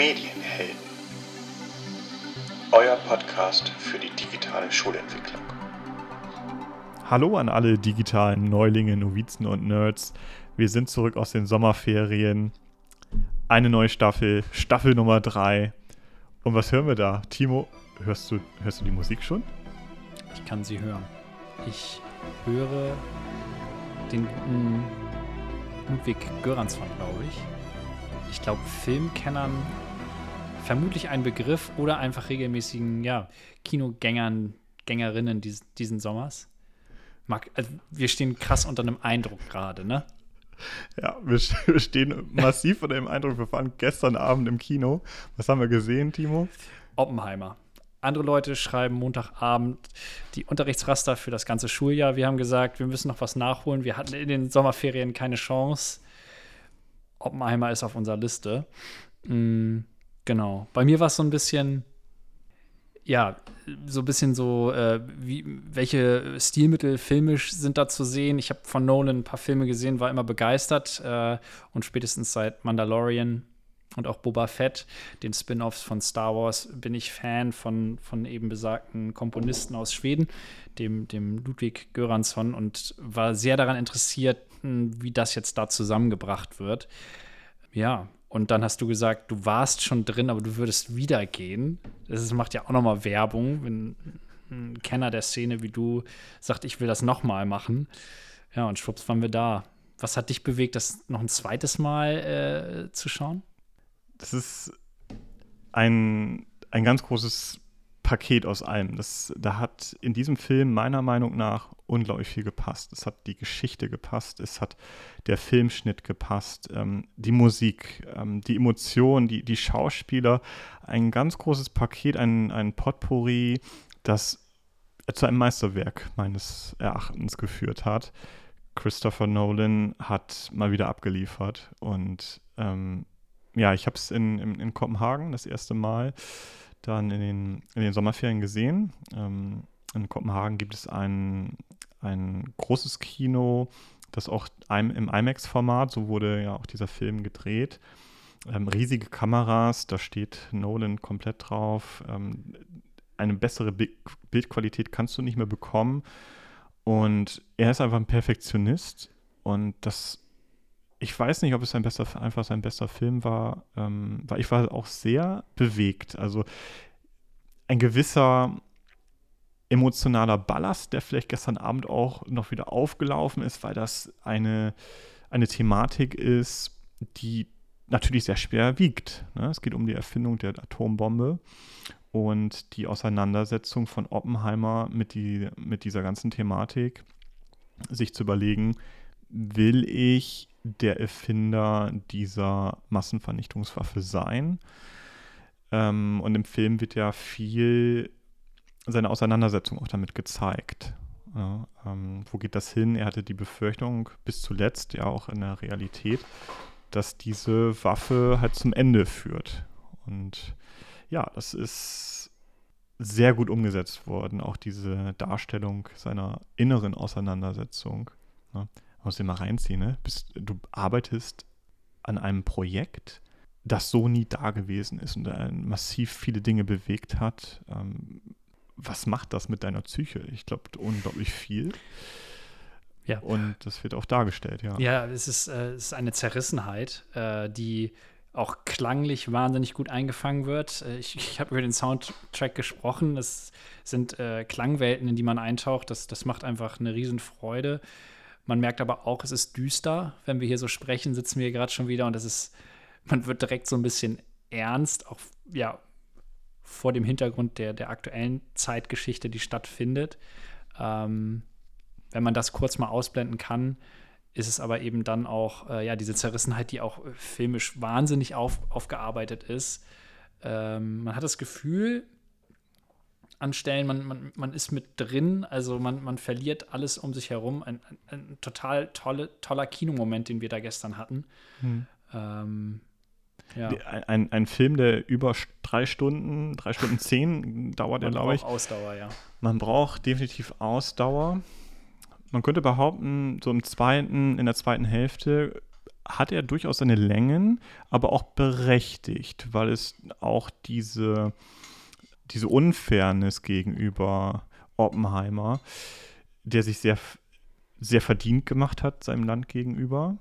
Medienhelden. Euer Podcast für die digitale Schulentwicklung. Hallo an alle digitalen Neulinge, Novizen und Nerds. Wir sind zurück aus den Sommerferien. Eine neue Staffel, Staffel Nummer 3. Und was hören wir da? Timo, hörst du, hörst du die Musik schon? Ich kann sie hören. Ich höre den guten Ludwig Göransson, glaube ich. Ich glaube, Filmkennern vermutlich ein Begriff oder einfach regelmäßigen ja, Kinogängern, Gängerinnen dies, diesen Sommers. Marc, also wir stehen krass unter einem Eindruck gerade, ne? Ja, wir, wir stehen massiv unter dem Eindruck. Wir waren gestern Abend im Kino. Was haben wir gesehen, Timo? Oppenheimer. Andere Leute schreiben Montagabend die Unterrichtsraster für das ganze Schuljahr. Wir haben gesagt, wir müssen noch was nachholen. Wir hatten in den Sommerferien keine Chance. Oppenheimer ist auf unserer Liste. Mhm, genau. Bei mir war es so ein bisschen, ja, so ein bisschen so, äh, wie, welche Stilmittel filmisch sind da zu sehen. Ich habe von Nolan ein paar Filme gesehen, war immer begeistert äh, und spätestens seit Mandalorian und auch Boba Fett, den Spin-offs von Star Wars, bin ich Fan von, von eben besagten Komponisten aus Schweden, dem, dem Ludwig Göransson, und war sehr daran interessiert, hm, wie das jetzt da zusammengebracht wird. Ja, und dann hast du gesagt, du warst schon drin, aber du würdest wieder gehen. Das macht ja auch noch mal Werbung, wenn ein Kenner der Szene wie du sagt, ich will das noch mal machen. Ja, und schwupps waren wir da. Was hat dich bewegt, das noch ein zweites Mal äh, zu schauen? das ist ein, ein ganz großes Paket aus allem. Das, da hat in diesem Film meiner Meinung nach unglaublich viel gepasst. Es hat die Geschichte gepasst, es hat der Filmschnitt gepasst, ähm, die Musik, ähm, die Emotionen, die, die Schauspieler. Ein ganz großes Paket, ein, ein Potpourri, das zu einem Meisterwerk meines Erachtens geführt hat. Christopher Nolan hat mal wieder abgeliefert und ähm, ja, ich habe es in, in, in, Kopenhagen das erste Mal dann in den, in den Sommerferien gesehen. Ähm, in Kopenhagen gibt es ein, ein großes Kino, das auch im IMAX-Format, so wurde ja auch dieser Film gedreht. Ähm, riesige Kameras, da steht Nolan komplett drauf. Ähm, eine bessere Bildqualität kannst du nicht mehr bekommen. Und er ist einfach ein Perfektionist und das ich weiß nicht, ob es sein bester, einfach sein bester Film war, ähm, weil ich war auch sehr bewegt. Also ein gewisser emotionaler Ballast, der vielleicht gestern Abend auch noch wieder aufgelaufen ist, weil das eine, eine Thematik ist, die natürlich sehr schwer wiegt. Ne? Es geht um die Erfindung der Atombombe und die Auseinandersetzung von Oppenheimer mit, die, mit dieser ganzen Thematik, sich zu überlegen, will ich der Erfinder dieser Massenvernichtungswaffe sein. Ähm, und im Film wird ja viel seine Auseinandersetzung auch damit gezeigt. Ja, ähm, wo geht das hin? Er hatte die Befürchtung bis zuletzt, ja auch in der Realität, dass diese Waffe halt zum Ende führt. Und ja, das ist sehr gut umgesetzt worden, auch diese Darstellung seiner inneren Auseinandersetzung. Ne? Muss dir mal reinziehen, ne? Bist, du arbeitest an einem Projekt, das so nie da gewesen ist und massiv viele Dinge bewegt hat. Ähm, was macht das mit deiner Psyche? Ich glaube, unglaublich viel. Ja. Und das wird auch dargestellt, ja. Ja, es ist, äh, es ist eine Zerrissenheit, äh, die auch klanglich wahnsinnig gut eingefangen wird. Äh, ich, ich habe über den Soundtrack gesprochen. Es sind äh, Klangwelten, in die man eintaucht. Das, das macht einfach eine Riesenfreude. Man merkt aber auch, es ist düster. Wenn wir hier so sprechen, sitzen wir gerade schon wieder und es ist, man wird direkt so ein bisschen ernst, auch ja, vor dem Hintergrund der, der aktuellen Zeitgeschichte, die stattfindet. Ähm, wenn man das kurz mal ausblenden kann, ist es aber eben dann auch, äh, ja, diese Zerrissenheit, die auch filmisch wahnsinnig auf, aufgearbeitet ist. Ähm, man hat das Gefühl, an Stellen, man, man, man ist mit drin, also man, man verliert alles um sich herum. Ein, ein, ein total tolle, toller Kinomoment, den wir da gestern hatten. Hm. Ähm, ja. Ein, ein Film, der über drei Stunden, drei Stunden zehn dauert, er, glaube ich. Ausdauer, ja. Man braucht definitiv Ausdauer. Man könnte behaupten, so im zweiten, in der zweiten Hälfte hat er durchaus seine Längen, aber auch berechtigt, weil es auch diese, diese Unfairness gegenüber Oppenheimer, der sich sehr, sehr verdient gemacht hat seinem Land gegenüber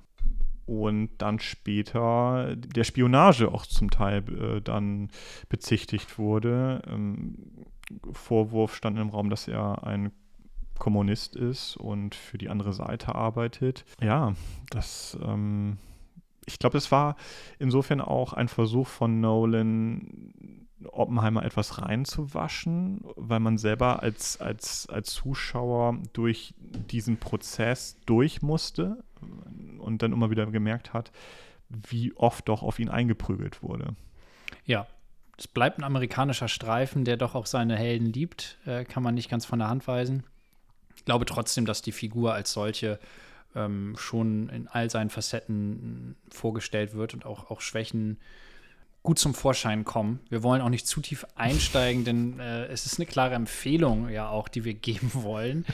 und dann später der Spionage auch zum Teil äh, dann bezichtigt wurde. Ähm, Vorwurf stand im Raum, dass er ein Kommunist ist und für die andere Seite arbeitet. Ja, das, ähm, ich glaube, es war insofern auch ein Versuch von Nolan, Oppenheimer etwas reinzuwaschen, weil man selber als, als, als Zuschauer durch diesen Prozess durch musste und dann immer wieder gemerkt hat, wie oft doch auf ihn eingeprügelt wurde. Ja, es bleibt ein amerikanischer Streifen, der doch auch seine Helden liebt, äh, kann man nicht ganz von der Hand weisen. Ich glaube trotzdem, dass die Figur als solche ähm, schon in all seinen Facetten vorgestellt wird und auch, auch Schwächen gut zum Vorschein kommen. Wir wollen auch nicht zu tief einsteigen, denn äh, es ist eine klare Empfehlung ja auch, die wir geben wollen.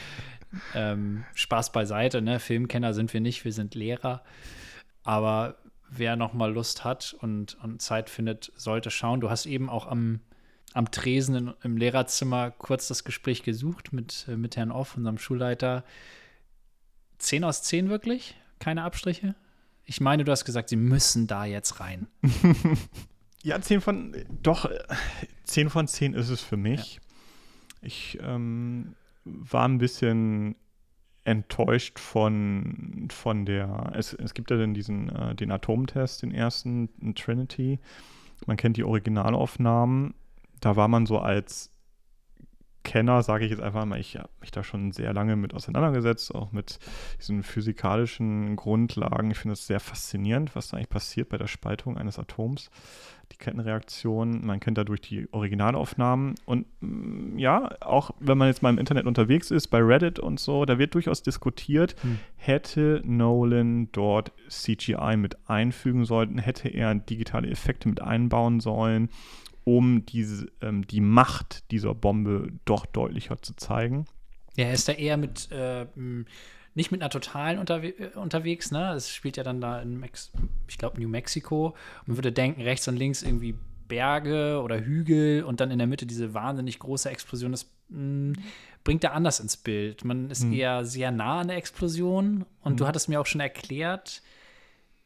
Ähm, Spaß beiseite, ne? Filmkenner sind wir nicht, wir sind Lehrer. Aber wer noch mal Lust hat und, und Zeit findet, sollte schauen. Du hast eben auch am, am Tresen in, im Lehrerzimmer kurz das Gespräch gesucht mit, äh, mit Herrn Off, unserem Schulleiter. Zehn aus zehn wirklich? Keine Abstriche? Ich meine, du hast gesagt, sie müssen da jetzt rein. ja, zehn von, doch, zehn von zehn ist es für mich. Ja. Ich ähm, war ein bisschen enttäuscht von, von der, es, es gibt ja dann diesen, äh, den Atomtest, den ersten, in Trinity. Man kennt die Originalaufnahmen. Da war man so als Kenner, sage ich jetzt einfach mal, ich habe mich da schon sehr lange mit auseinandergesetzt, auch mit diesen physikalischen Grundlagen. Ich finde es sehr faszinierend, was da eigentlich passiert bei der Spaltung eines Atoms die Kettenreaktion. Man kennt dadurch die Originalaufnahmen. Und mm, ja, auch wenn man jetzt mal im Internet unterwegs ist, bei Reddit und so, da wird durchaus diskutiert, hm. hätte Nolan dort CGI mit einfügen sollen, hätte er digitale Effekte mit einbauen sollen, um diese, ähm, die Macht dieser Bombe doch deutlicher zu zeigen. Ja, er ist da eher mit äh, nicht mit einer totalen unterwe äh, unterwegs, ne? Es spielt ja dann da in, Mex ich glaube, New Mexico. Man würde denken, rechts und links irgendwie Berge oder Hügel und dann in der Mitte diese wahnsinnig große Explosion. Das mh, bringt er anders ins Bild. Man ist mhm. eher sehr nah an der Explosion. Und mhm. du hattest mir auch schon erklärt,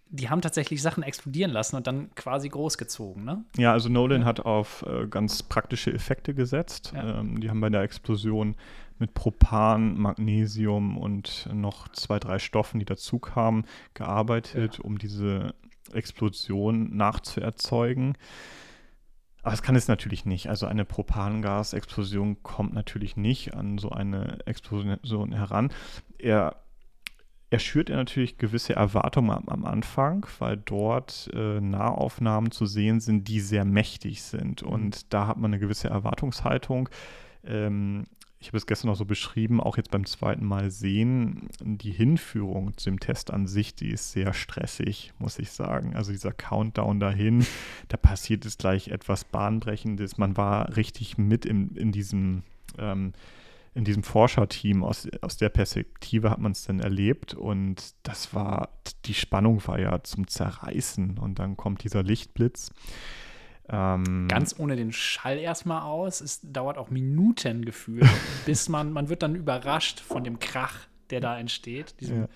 die haben tatsächlich Sachen explodieren lassen und dann quasi großgezogen, ne? Ja, also Nolan ja. hat auf äh, ganz praktische Effekte gesetzt. Ja. Ähm, die haben bei der Explosion mit Propan, Magnesium und noch zwei, drei Stoffen, die dazu kamen, gearbeitet, ja. um diese Explosion nachzuerzeugen. Aber es kann es natürlich nicht. Also eine Propangasexplosion kommt natürlich nicht an so eine Explosion heran. Er, er schürt er natürlich gewisse Erwartungen am, am Anfang, weil dort äh, Nahaufnahmen zu sehen sind, die sehr mächtig sind. Mhm. Und da hat man eine gewisse Erwartungshaltung. Ähm, ich habe es gestern noch so beschrieben, auch jetzt beim zweiten Mal sehen, die Hinführung zu dem Test an sich, die ist sehr stressig, muss ich sagen. Also dieser Countdown dahin, da passiert es gleich etwas Bahnbrechendes. Man war richtig mit in, in diesem, ähm, in diesem Forscherteam. Aus, aus der Perspektive hat man es dann erlebt und das war, die Spannung war ja zum Zerreißen und dann kommt dieser Lichtblitz. Ähm, Ganz ohne den Schall erstmal aus. Es dauert auch Minuten gefühlt, bis man, man wird dann überrascht von dem Krach, der da entsteht. Diesem, ja.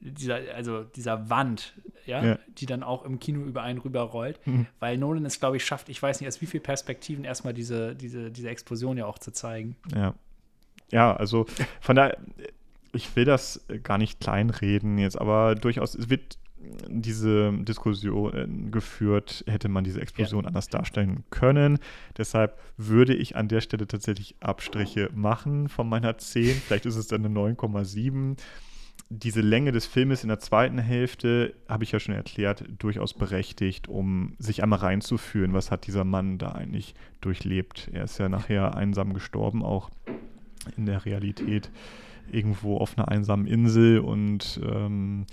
Dieser, also dieser Wand, ja, ja, die dann auch im Kino über einen rüberrollt, mhm. weil Nolan es, glaube ich, schafft, ich weiß nicht, aus wie vielen Perspektiven erstmal diese, diese, diese Explosion ja auch zu zeigen. Ja. Ja, also von daher, ich will das gar nicht kleinreden jetzt, aber durchaus, es wird diese Diskussion äh, geführt, hätte man diese Explosion ja. anders darstellen können. Deshalb würde ich an der Stelle tatsächlich Abstriche machen von meiner 10. Vielleicht ist es dann eine 9,7. Diese Länge des Filmes in der zweiten Hälfte, habe ich ja schon erklärt, durchaus berechtigt, um sich einmal reinzuführen, was hat dieser Mann da eigentlich durchlebt. Er ist ja nachher einsam gestorben, auch in der Realität irgendwo auf einer einsamen Insel und ähm,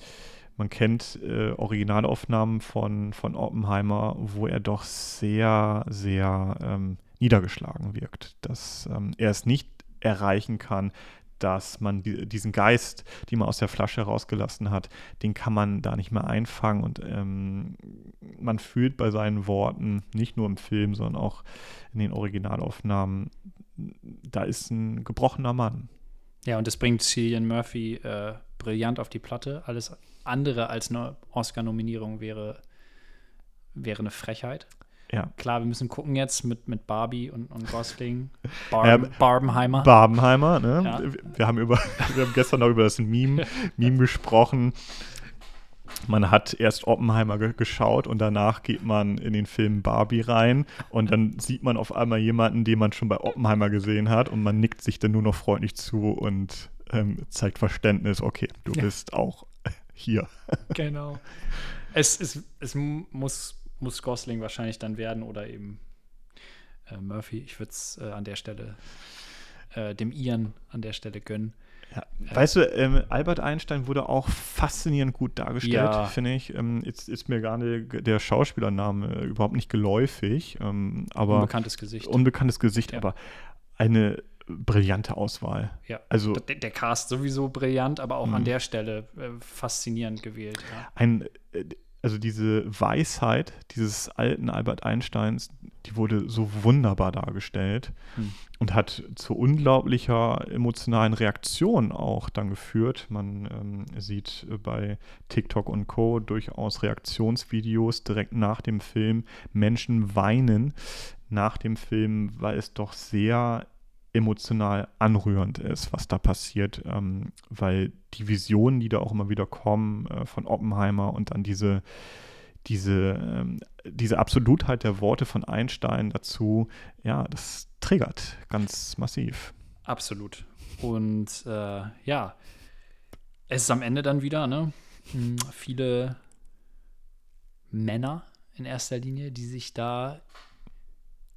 man kennt äh, Originalaufnahmen von, von Oppenheimer, wo er doch sehr, sehr ähm, niedergeschlagen wirkt. Dass ähm, er es nicht erreichen kann, dass man die, diesen Geist, den man aus der Flasche rausgelassen hat, den kann man da nicht mehr einfangen. Und ähm, man fühlt bei seinen Worten, nicht nur im Film, sondern auch in den Originalaufnahmen, da ist ein gebrochener Mann. Ja, und das bringt Cillian Murphy äh, brillant auf die Platte. Alles andere als eine Oscar-Nominierung wäre, wäre eine Frechheit. Ja. Klar, wir müssen gucken jetzt mit, mit Barbie und, und Gosling. Barb, Ähm, Barbenheimer. Barbenheimer, ne? Ja. Wir haben über, wir haben gestern noch über das Meme, Meme gesprochen. Man hat erst Oppenheimer ge geschaut und danach geht man in den Film Barbie rein und dann sieht man auf einmal jemanden, den man schon bei Oppenheimer gesehen hat und man nickt sich dann nur noch freundlich zu und ähm, zeigt Verständnis, okay, du Ja. bist auch hier. genau. Es, es, es mu- muss, muss Gosling wahrscheinlich dann werden oder eben äh, Murphy. Ich würde es äh, an der Stelle äh, dem Ian an der Stelle gönnen. Ja. Weißt du, ähm, Albert Einstein wurde auch faszinierend gut dargestellt, Ja. finde ich. Ähm, jetzt ist mir gar nicht der Schauspielername äh, überhaupt nicht geläufig, ähm, aber Unbekanntes Gesicht. unbekanntes Gesicht, Ja. aber eine brillante Auswahl. ja. Also Der, der Cast sowieso brillant, aber auch Mhm. an der Stelle äh, faszinierend gewählt. Ein, äh, also diese Weisheit dieses alten Albert Einsteins, die wurde so wunderbar dargestellt Hm. und hat zu unglaublicher emotionalen Reaktion auch dann geführt. Man ähm, sieht bei TikTok und Co. durchaus Reaktionsvideos direkt nach dem Film. Menschen weinen nach dem Film, weil es doch sehr emotional anrührend ist, was da passiert, ähm, weil die Visionen, die da auch immer wieder kommen äh, von Oppenheimer und dann diese, diese, ähm, diese Absolutheit der Worte von Einstein dazu, ja, das triggert ganz massiv. Absolut. Und äh, ja, es ist am Ende dann wieder, ne? hm, Viele Männer in erster Linie, die sich da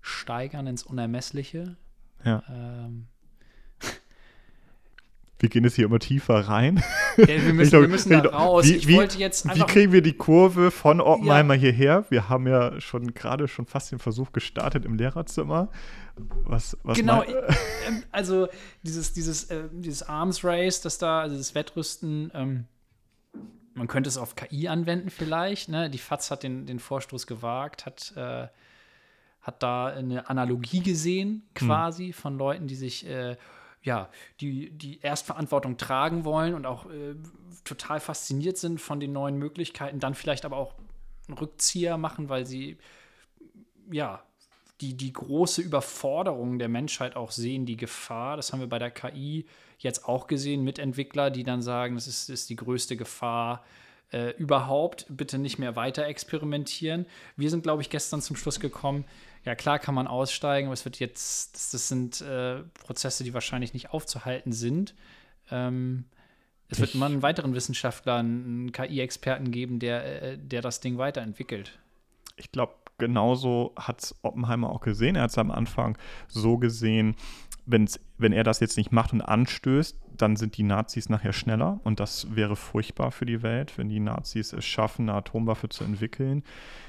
steigern ins Unermessliche. Ja. Ähm, Wir gehen jetzt hier immer tiefer rein. ja, wir müssen, Ich glaub- wir müssen da ich raus. wie- ich wie- wollte jetzt Wie kriegen wir die Kurve von Oppenheimer hierher? Wir haben ja schon gerade schon fast den Versuch gestartet im Lehrerzimmer. Was, was Genau, mein- ähm, also dieses, dieses, äh, dieses Arms Race, das da, also das Wettrüsten, ähm, man könnte es auf KI anwenden vielleicht. Ne? Die FAZ hat den, den Vorstoß gewagt, hat, äh, hat da eine Analogie gesehen, quasi, von Leuten, die sich äh, ja, die, die Erstverantwortung tragen wollen und auch äh, total fasziniert sind von den neuen Möglichkeiten, dann vielleicht aber auch einen Rückzieher machen, weil sie ja die, die große Überforderung der Menschheit auch sehen, die Gefahr. Das haben wir bei der KI jetzt auch gesehen, Mitentwickler, die dann sagen, das ist, ist die größte Gefahr äh, überhaupt. Bitte nicht mehr weiter experimentieren. Wir sind, glaube ich, gestern zum Schluss gekommen, ja klar kann man aussteigen, aber es wird jetzt, das, das sind äh, Prozesse, die wahrscheinlich nicht aufzuhalten sind. Ähm, es wird Ich- immer einen weiteren Wissenschaftler, einen KI-Experten geben, der, äh, der das Ding weiterentwickelt. ich glaube, genauso hat es Oppenheimer auch gesehen. Er hat es am Anfang so gesehen, wenn's, wenn er das jetzt nicht macht und anstößt, dann sind die Nazis nachher schneller und das wäre furchtbar für die Welt, wenn die Nazis es schaffen, eine Atomwaffe zu entwickeln.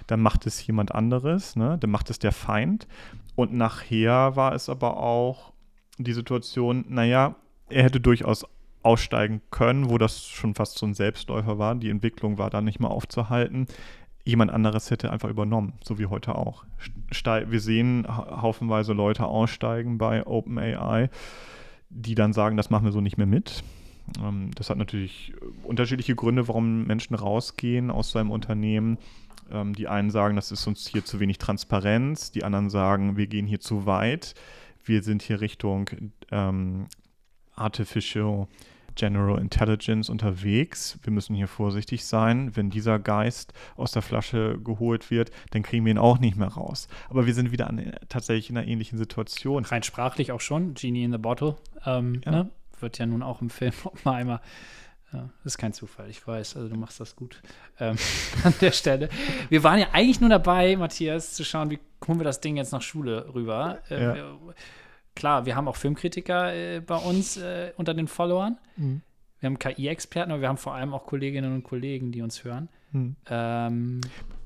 Dann macht es jemand anderes, ne? dann macht es der Feind. Und nachher war es aber auch die Situation, naja, er hätte durchaus aussteigen können, wo das schon fast so ein Selbstläufer war. Die Entwicklung war da nicht mehr aufzuhalten jemand anderes hätte einfach übernommen, so wie heute auch. Ste wir sehen ha- haufenweise Leute aussteigen bei OpenAI, die dann sagen, das machen wir so nicht mehr mit. Ähm, das hat natürlich äh, unterschiedliche Gründe, warum Menschen rausgehen aus seinem Unternehmen. Ähm, die einen sagen, das ist uns hier zu wenig Transparenz, die anderen sagen, wir gehen hier zu weit. Wir sind hier Richtung ähm, Artificial General Intelligence unterwegs. Wir müssen hier vorsichtig sein. Wenn dieser Geist aus der Flasche geholt wird, dann kriegen wir ihn auch nicht mehr raus. Aber wir sind wieder an, tatsächlich in einer ähnlichen Situation. Rein sprachlich auch schon, Genie in the Bottle. Ähm, Ja. ne? Wird ja nun auch im Film Oppenheimer. Ja, ist kein Zufall, ich weiß, also du machst das gut ähm, an der Stelle. Wir waren ja eigentlich nur dabei, Matthias, zu schauen, wie holen wir das Ding jetzt nach Schule rüber. Äh, Ja. Klar, wir haben auch Filmkritiker äh, bei uns äh, unter den Followern. Mhm. Wir haben KI-Experten, aber wir haben vor allem auch Kolleginnen und Kollegen, die uns hören. Mhm. Ähm,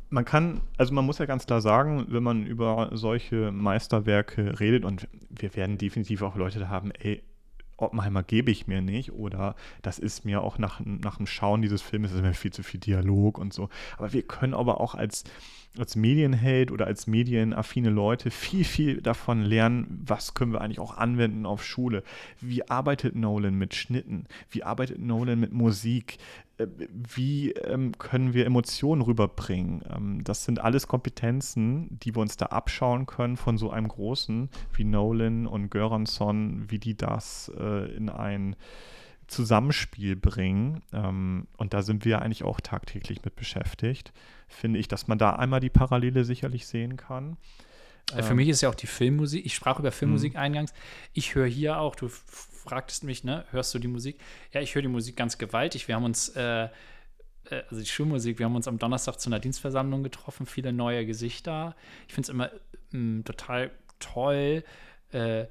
Man kann, also man muss ja ganz klar sagen, wenn man über solche Meisterwerke redet, und wir werden definitiv auch Leute da haben, ey, Oppenheimer gebe ich mir nicht oder das ist mir auch nach, nach dem Schauen dieses Films, ist mir viel zu viel Dialog und so. Aber wir können aber auch als, als Medienheld oder als medienaffine Leute viel, viel davon lernen, was können wir eigentlich auch anwenden auf Schule. Wie arbeitet Nolan mit Schnitten? Wie arbeitet Nolan mit Musik? Äh, wie ähm, können wir Emotionen rüberbringen? Ähm, das sind alles Kompetenzen, die wir uns da abschauen können von so einem Großen wie Nolan und Göransson, wie die das äh, in ein Zusammenspiel bringen. Ähm, und da sind wir eigentlich auch tagtäglich mit beschäftigt. Finde ich, dass man da einmal die Parallele sicherlich sehen kann. Für ähm, mich ist ja auch die Filmmusik, ich sprach über Filmmusik mhm. eingangs. Ich höre hier auch, du fragtest mich, ne, hörst du die Musik? Ja, ich höre die Musik ganz gewaltig. Wir haben uns, äh, äh, also die Schulmusik, wir haben uns am Donnerstag zu einer Dienstversammlung getroffen, viele neue Gesichter. Ich finde es immer mh, mm, total toll. Äh,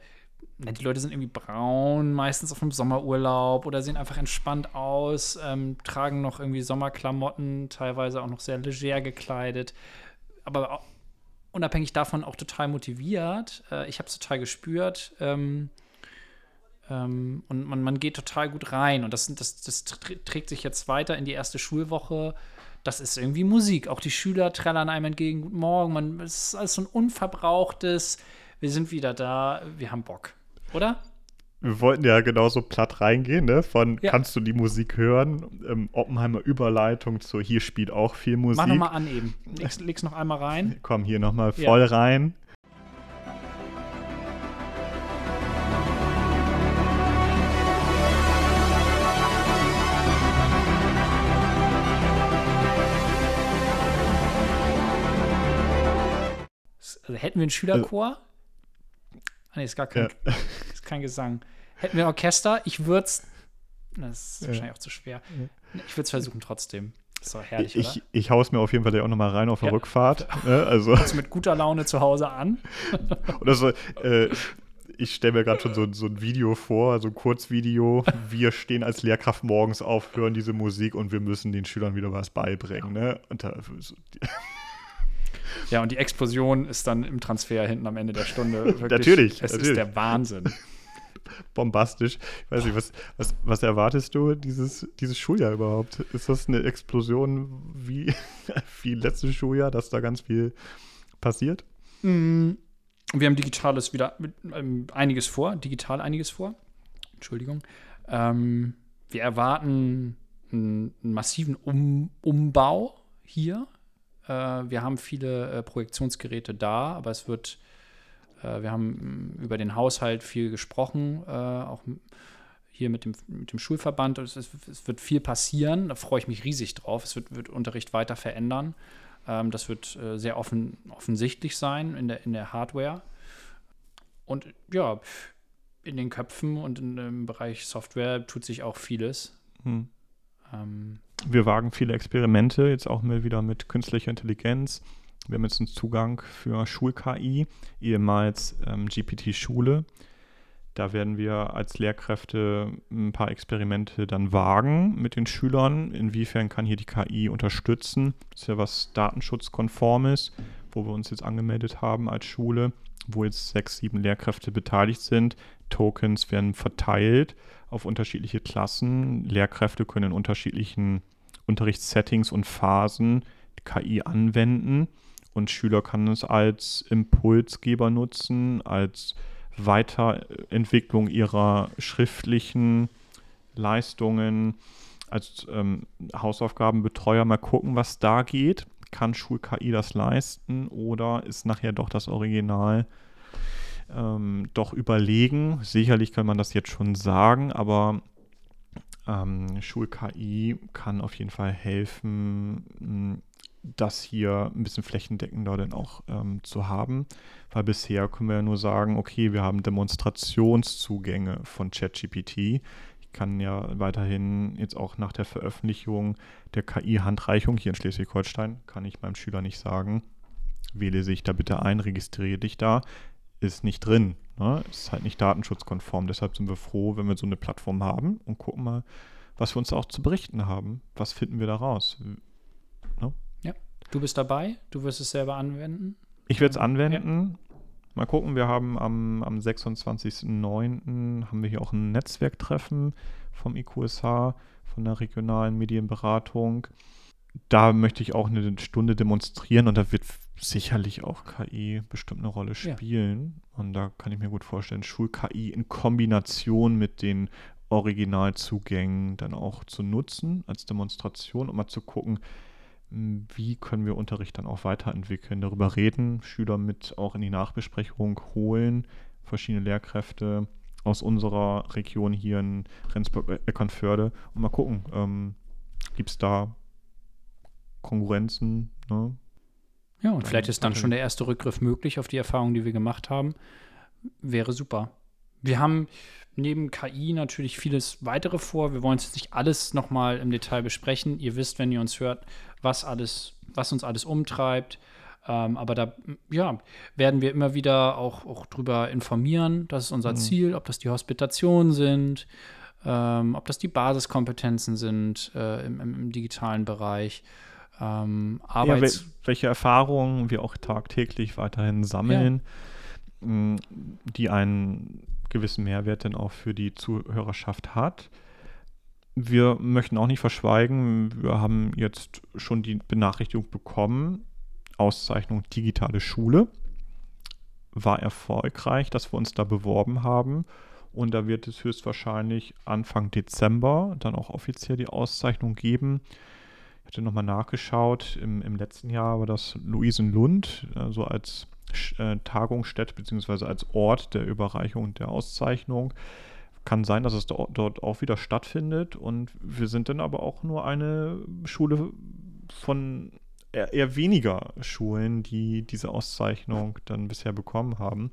die Leute sind irgendwie braun, meistens auf einem Sommerurlaub oder sehen einfach entspannt aus, ähm, tragen noch irgendwie Sommerklamotten, teilweise auch noch sehr leger gekleidet. Aber unabhängig davon auch total motiviert. Äh, ich habe es total gespürt. Ähm, ähm, und man, man geht total gut rein. Und das, das, das trägt sich jetzt weiter in die erste Schulwoche. Das ist irgendwie Musik. Auch die Schüler trällern einem entgegen. Guten Morgen. Es ist alles so ein unverbrauchtes. Wir sind wieder da. Wir haben Bock. Oder? wir wollten ja genauso platt reingehen, ne? Von ja. kannst du die Musik hören? Ähm, Oppenheimer Überleitung zu hier spielt auch viel Musik. Mach nochmal an eben. Leg's, leg's noch einmal rein. Komm hier nochmal voll ja. rein. Also hätten wir einen Schülerchor? Ah, nee, ist gar kein, ja. ist kein Gesang. Hätten wir ein Orchester, ich würde es. Das ist wahrscheinlich auch zu schwer. Ich würde es versuchen trotzdem. Ist doch herrlich, ich, oder? Ich hau's mir auf jeden Fall auch nochmal rein auf der ja. Rückfahrt. Ne? Also. Kommst mit guter Laune zu Hause an. Oder so, äh, ich stelle mir gerade schon so, so, ein Video vor, so ein Kurzvideo. Wir stehen als Lehrkraft morgens auf, hören diese Musik und wir müssen den Schülern wieder was beibringen. Ne? Und da, so, ja, und die Explosion ist dann im Transfer hinten am Ende der Stunde. Wirklich, natürlich. Es natürlich. ist der Wahnsinn. Bombastisch. Ich weiß nicht, was, was, was erwartest du dieses, dieses Schuljahr überhaupt? Ist das eine Explosion wie, wie letztes Schuljahr, dass da ganz viel passiert? Mm, wir haben digitales wieder ähm, einiges vor, digital einiges vor. Entschuldigung. Ähm, wir erwarten einen, einen massiven um Umbau hier wir haben viele äh, Projektionsgeräte da, aber es wird, äh, wir haben mm, über den Haushalt viel gesprochen, auch hier mit dem, mit dem Schulverband. Es, es, es, wird viel passieren, da freue ich mich riesig drauf. Es wird, wird Unterricht weiter verändern. Ähm, das wird sehr offen, offensichtlich sein in der, in der Hardware. Und ja, in den Köpfen und in, im Bereich Software tut sich auch vieles. Hm. Ähm, wir wagen viele Experimente, jetzt auch mal wieder mit künstlicher Intelligenz. Wir haben jetzt einen Zugang für Schul-KI, ehemals ähm, GPT-Schule. Da werden wir als Lehrkräfte ein paar Experimente dann wagen mit den Schülern. Inwiefern kann hier die KI unterstützen? Das ist ja was datenschutzkonformes, wo wir uns jetzt angemeldet haben als Schule, wo jetzt sechs, sieben Lehrkräfte beteiligt sind. Tokens werden verteilt auf unterschiedliche Klassen. Lehrkräfte können in unterschiedlichen Unterrichtssettings und Phasen KI anwenden und Schüler können es als Impulsgeber nutzen, als Weiterentwicklung ihrer schriftlichen Leistungen, als ähm, Hausaufgabenbetreuer mal gucken, was da geht. Kann Schul-KI das leisten oder ist nachher doch das Original ähm, doch überlegen. Sicherlich kann man das jetzt schon sagen, aber ähm, Schul-KI kann auf jeden Fall helfen, das hier ein bisschen flächendeckender dann auch ähm, zu haben. Weil bisher können wir ja nur sagen, okay, wir haben Demonstrationszugänge von ChatGPT. Ich kann ja weiterhin jetzt auch nach der Veröffentlichung der KI-Handreichung hier in Schleswig-Holstein, kann ich meinem Schüler nicht sagen, wähle sich da bitte ein, registriere dich da ist nicht drin. Ne? Ist halt nicht datenschutzkonform. Deshalb sind wir froh, wenn wir so eine Plattform haben und gucken mal, was wir uns auch zu berichten haben. Was finden wir da raus? Ne? Ja, du bist dabei, du wirst es selber anwenden. Ich werde es anwenden. Ja. Mal gucken, wir haben am, am 26.09. haben wir hier auch ein Netzwerktreffen vom IQSH, von der regionalen Medienberatung. Da möchte ich auch eine Stunde demonstrieren und da wird sicherlich auch KI bestimmt eine Rolle spielen. Ja. Und da kann ich mir gut vorstellen, Schul-KI in Kombination mit den Originalzugängen dann auch zu nutzen als Demonstration, um mal zu gucken, wie können wir Unterricht dann auch weiterentwickeln, darüber reden, Schüler mit auch in die Nachbesprechung holen, verschiedene Lehrkräfte aus unserer Region hier in Rendsburg-Eckernförde und mal gucken, ähm, gibt es da Konkurrenzen? Ne? Ja, und vielleicht ist dann schon der erste Rückgriff möglich auf die Erfahrungen, die wir gemacht haben. Wäre super. Wir haben neben KI natürlich vieles weitere vor. Wir wollen jetzt nicht alles nochmal im Detail besprechen. Ihr wisst, wenn ihr uns hört, was alles, was uns alles umtreibt. Ähm, aber da ja, werden wir immer wieder auch, auch drüber informieren. Das ist unser mhm. Ziel, ob das die Hospitationen sind, ähm, ob das die Basiskompetenzen sind äh, im, im, im, digitalen Bereich. Ähm, ja, welche Erfahrungen wir auch tagtäglich weiterhin sammeln, ja. die einen gewissen Mehrwert dann auch für die Zuhörerschaft hat wir möchten auch nicht verschweigen, wir haben jetzt schon die Benachrichtigung bekommen, Auszeichnung Digitale Schule. War erfolgreich, dass wir uns da beworben haben. Und da wird es höchstwahrscheinlich Anfang Dezember dann auch offiziell die Auszeichnung geben. Ich hatte nochmal nachgeschaut, im, im letzten Jahr war das Luisenlund, so also als äh, Tagungsstätte bzw. als Ort der Überreichung der Auszeichnung kann sein, dass es dort auch wieder stattfindet. Und wir sind dann aber auch nur eine Schule von eher, eher weniger Schulen, die diese Auszeichnung dann bisher bekommen haben.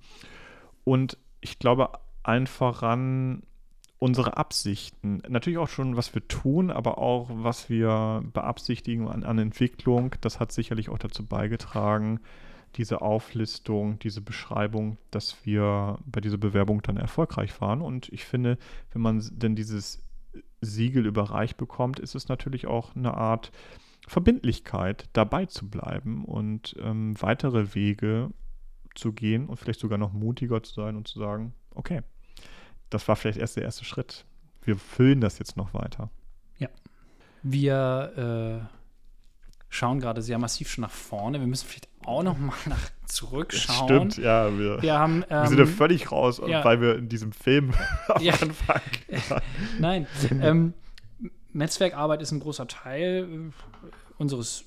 Und ich glaube allen voran unsere Absichten. Natürlich auch schon, was wir tun, aber auch, was wir beabsichtigen an, an Entwicklung. Das hat sicherlich auch dazu beigetragen, diese Auflistung, diese Beschreibung, dass wir bei dieser Bewerbung dann erfolgreich waren. Und ich finde, wenn man denn dieses Siegel überreicht bekommt, ist es natürlich auch eine Art Verbindlichkeit, dabei zu bleiben und ähm, weitere Wege zu gehen und vielleicht sogar noch mutiger zu sein und zu sagen, okay, das war vielleicht erst der erste Schritt. Wir füllen das jetzt noch weiter. Ja. Wir äh schauen gerade sehr massiv schon nach vorne. Wir müssen vielleicht auch noch mal nach zurückschauen. Stimmt, ja. Wir, wir, haben, ähm, wir sind ja ähm, völlig raus, ja, weil wir in diesem Film ja, Anfang Nein, ähm, Netzwerkarbeit ist ein großer Teil äh, unseres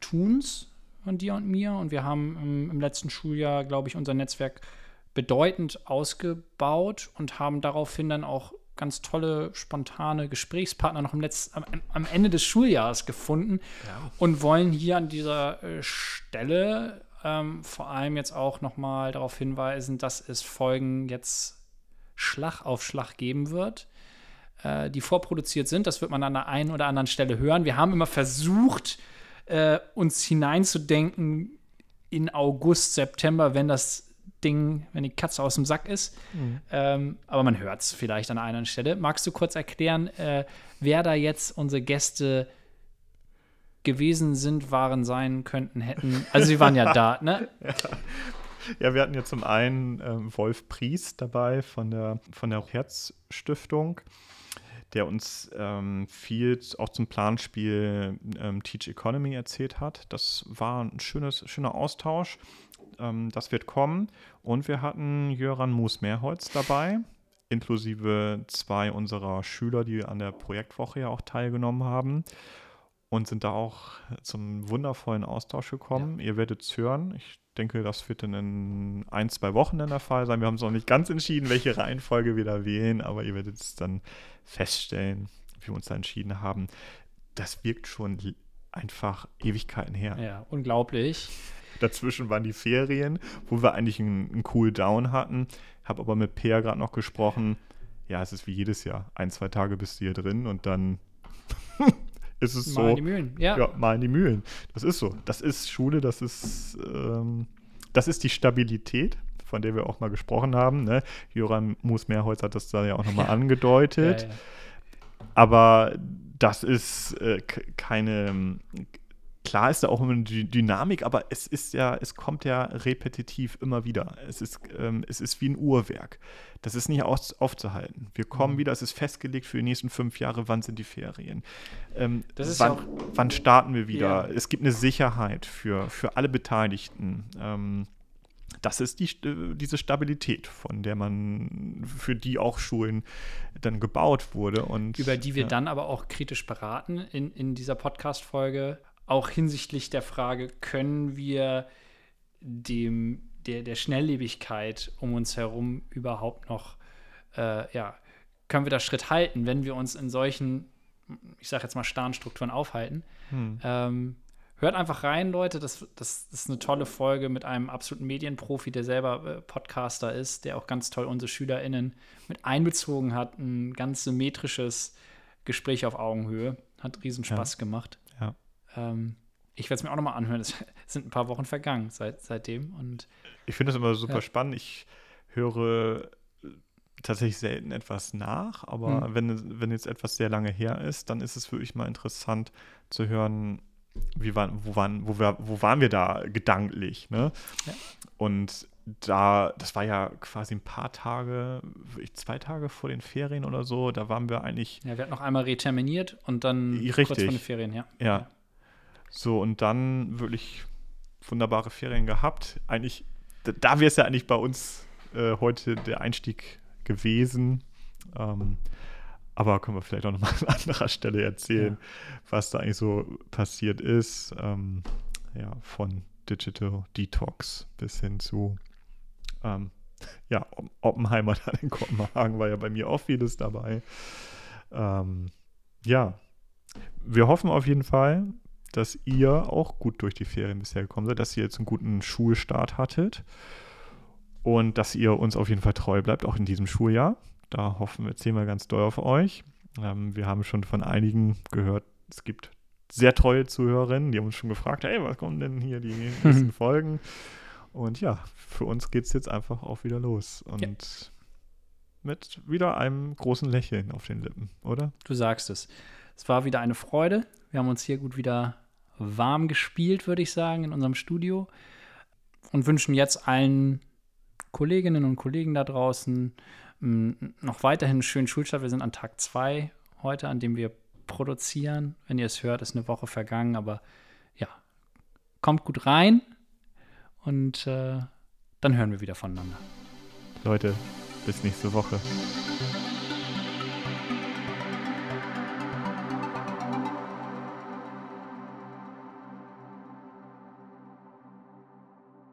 Tuns von dir und mir. Und wir haben im, im letzten Schuljahr, glaube ich, unser Netzwerk bedeutend ausgebaut und haben daraufhin dann auch ganz tolle, spontane Gesprächspartner noch im Letz-, am, am Ende des Schuljahres gefunden ja. und wollen hier an dieser äh, Stelle ähm, vor allem jetzt auch noch mal darauf hinweisen, dass es Folgen jetzt Schlag auf Schlag geben wird, äh, die vorproduziert sind. Das wird man an der einen oder anderen Stelle hören. Wir haben immer versucht, äh, uns hineinzudenken in August, September, wenn das Ding, wenn die Katze aus dem Sack ist. Mhm. Ähm, aber man hört es vielleicht an einer Stelle. Magst du kurz erklären, äh, wer da jetzt unsere Gäste gewesen sind, waren, sein könnten, hätten? Also sie waren ja da, ne? Ja. ja. wir hatten ja zum einen ähm, Wolf Pries dabei von der, von der Herzstiftung der uns ähm, viel auch zum Planspiel ähm, Teach Economy erzählt hat. Das war ein schönes, schöner Austausch. Ähm, das wird kommen. Und wir hatten Jöran Moos-Mehrholz dabei, inklusive zwei unserer Schüler, die an der Projektwoche ja auch teilgenommen haben. Und sind da auch zum wundervollen Austausch gekommen. Ja. Ihr werdet es hören. Ich denke, das wird dann in ein, zwei Wochen dann der Fall sein. Wir haben es noch nicht ganz entschieden, welche Reihenfolge wir da wählen, aber ihr werdet es dann feststellen, wie wir uns da entschieden haben. Das wirkt schon einfach Ewigkeiten her. Ja, unglaublich. Dazwischen waren die Ferien, wo wir eigentlich einen, einen Cool Down hatten. Habe aber mit Peer gerade noch gesprochen. Ja, es ist wie jedes Jahr. Ein, zwei Tage bist du hier drin und dann ist es mal so. Mal in die Mühlen, ja. Ja, mal in die Mühlen. Das ist so. Das ist Schule, das ist, ähm, das ist die Stabilität, von der wir auch mal gesprochen haben. Ne? Joran Moos-Mehrholz hat das da ja auch nochmal ja. angedeutet. Ja, Aber das ist äh, keine klar ist da auch immer eine Dynamik, aber es ist ja, es kommt ja repetitiv immer wieder. Es ist, ähm, es ist wie ein Uhrwerk. Das ist nicht aus, aufzuhalten. Wir kommen mhm. wieder, es ist festgelegt für die nächsten fünf Jahre, wann sind die Ferien. Ähm, wann, ja wann, starten wir wieder? Ja. Es gibt eine Sicherheit für, für alle Beteiligten. Ähm, das ist die, diese Stabilität, von der man, für die auch Schulen dann gebaut wurde. Und, Über die wir ja. dann aber auch kritisch beraten in, in dieser Podcast-Folge, auch hinsichtlich der Frage, können wir dem, der, der Schnelllebigkeit um uns herum überhaupt noch, äh, ja, können wir da Schritt halten, wenn wir uns in solchen, ich sage jetzt mal, starren Strukturen aufhalten. Hm. Ähm, Hört einfach rein, Leute. Das, das, das, ist eine tolle Folge mit einem absoluten Medienprofi, der selber äh, Podcaster ist, der auch ganz toll unsere SchülerInnen mit einbezogen hat. Ein ganz symmetrisches Gespräch auf Augenhöhe. Hat riesen Spaß ja. gemacht. Ähm, ich werde es mir auch nochmal anhören. Es sind ein paar Wochen vergangen seit, seitdem. Und, ich finde das immer super ja. spannend. Ich höre tatsächlich selten etwas nach, aber hm. wenn, wenn jetzt etwas sehr lange her ist, dann ist es wirklich mal interessant zu hören, wie waren, wo, waren, wo, wir, wo waren wir da gedanklich? Ne? Ja. Und da, das war ja quasi ein paar Tage, zwei Tage vor den Ferien oder so, da waren wir eigentlich. Ja, wir hatten noch einmal reterminiert und dann richtig. kurz vor den Ferien, ja. Ja. So, und dann wirklich wunderbare Ferien gehabt. Eigentlich, da, da wäre es ja eigentlich bei uns äh, heute der Einstieg gewesen. Ähm, aber können wir vielleicht auch nochmal an anderer Stelle erzählen, ja. was da eigentlich so passiert ist. Ähm, ja, von Digital Detox bis hin zu ähm, ja, Oppenheimer dann in Kopenhagen war ja bei mir auch vieles dabei. Ähm, ja, wir hoffen auf jeden Fall, dass ihr auch gut durch die Ferien bisher gekommen seid, dass ihr jetzt einen guten Schulstart hattet und dass ihr uns auf jeden Fall treu bleibt, auch in diesem Schuljahr. Da hoffen wir, wir ganz doll auf euch. Ähm, wir haben schon von einigen gehört, es gibt sehr treue Zuhörerinnen, die haben uns schon gefragt, hey, was kommen denn hier die nächsten Folgen? Und ja, für uns geht es jetzt einfach auch wieder los. Und ja. mit wieder einem großen Lächeln auf den Lippen, oder? Du sagst es. Es war wieder eine Freude. Wir haben uns hier gut wieder warm gespielt, würde ich sagen, in unserem Studio. Und wünschen jetzt allen Kolleginnen und Kollegen da draußen noch weiterhin einen schönen Schulstart. Wir sind an Tag zwei heute, an dem wir produzieren. Wenn ihr es hört, ist eine Woche vergangen, aber ja, kommt gut rein und äh, dann hören wir wieder voneinander. Leute, bis nächste Woche.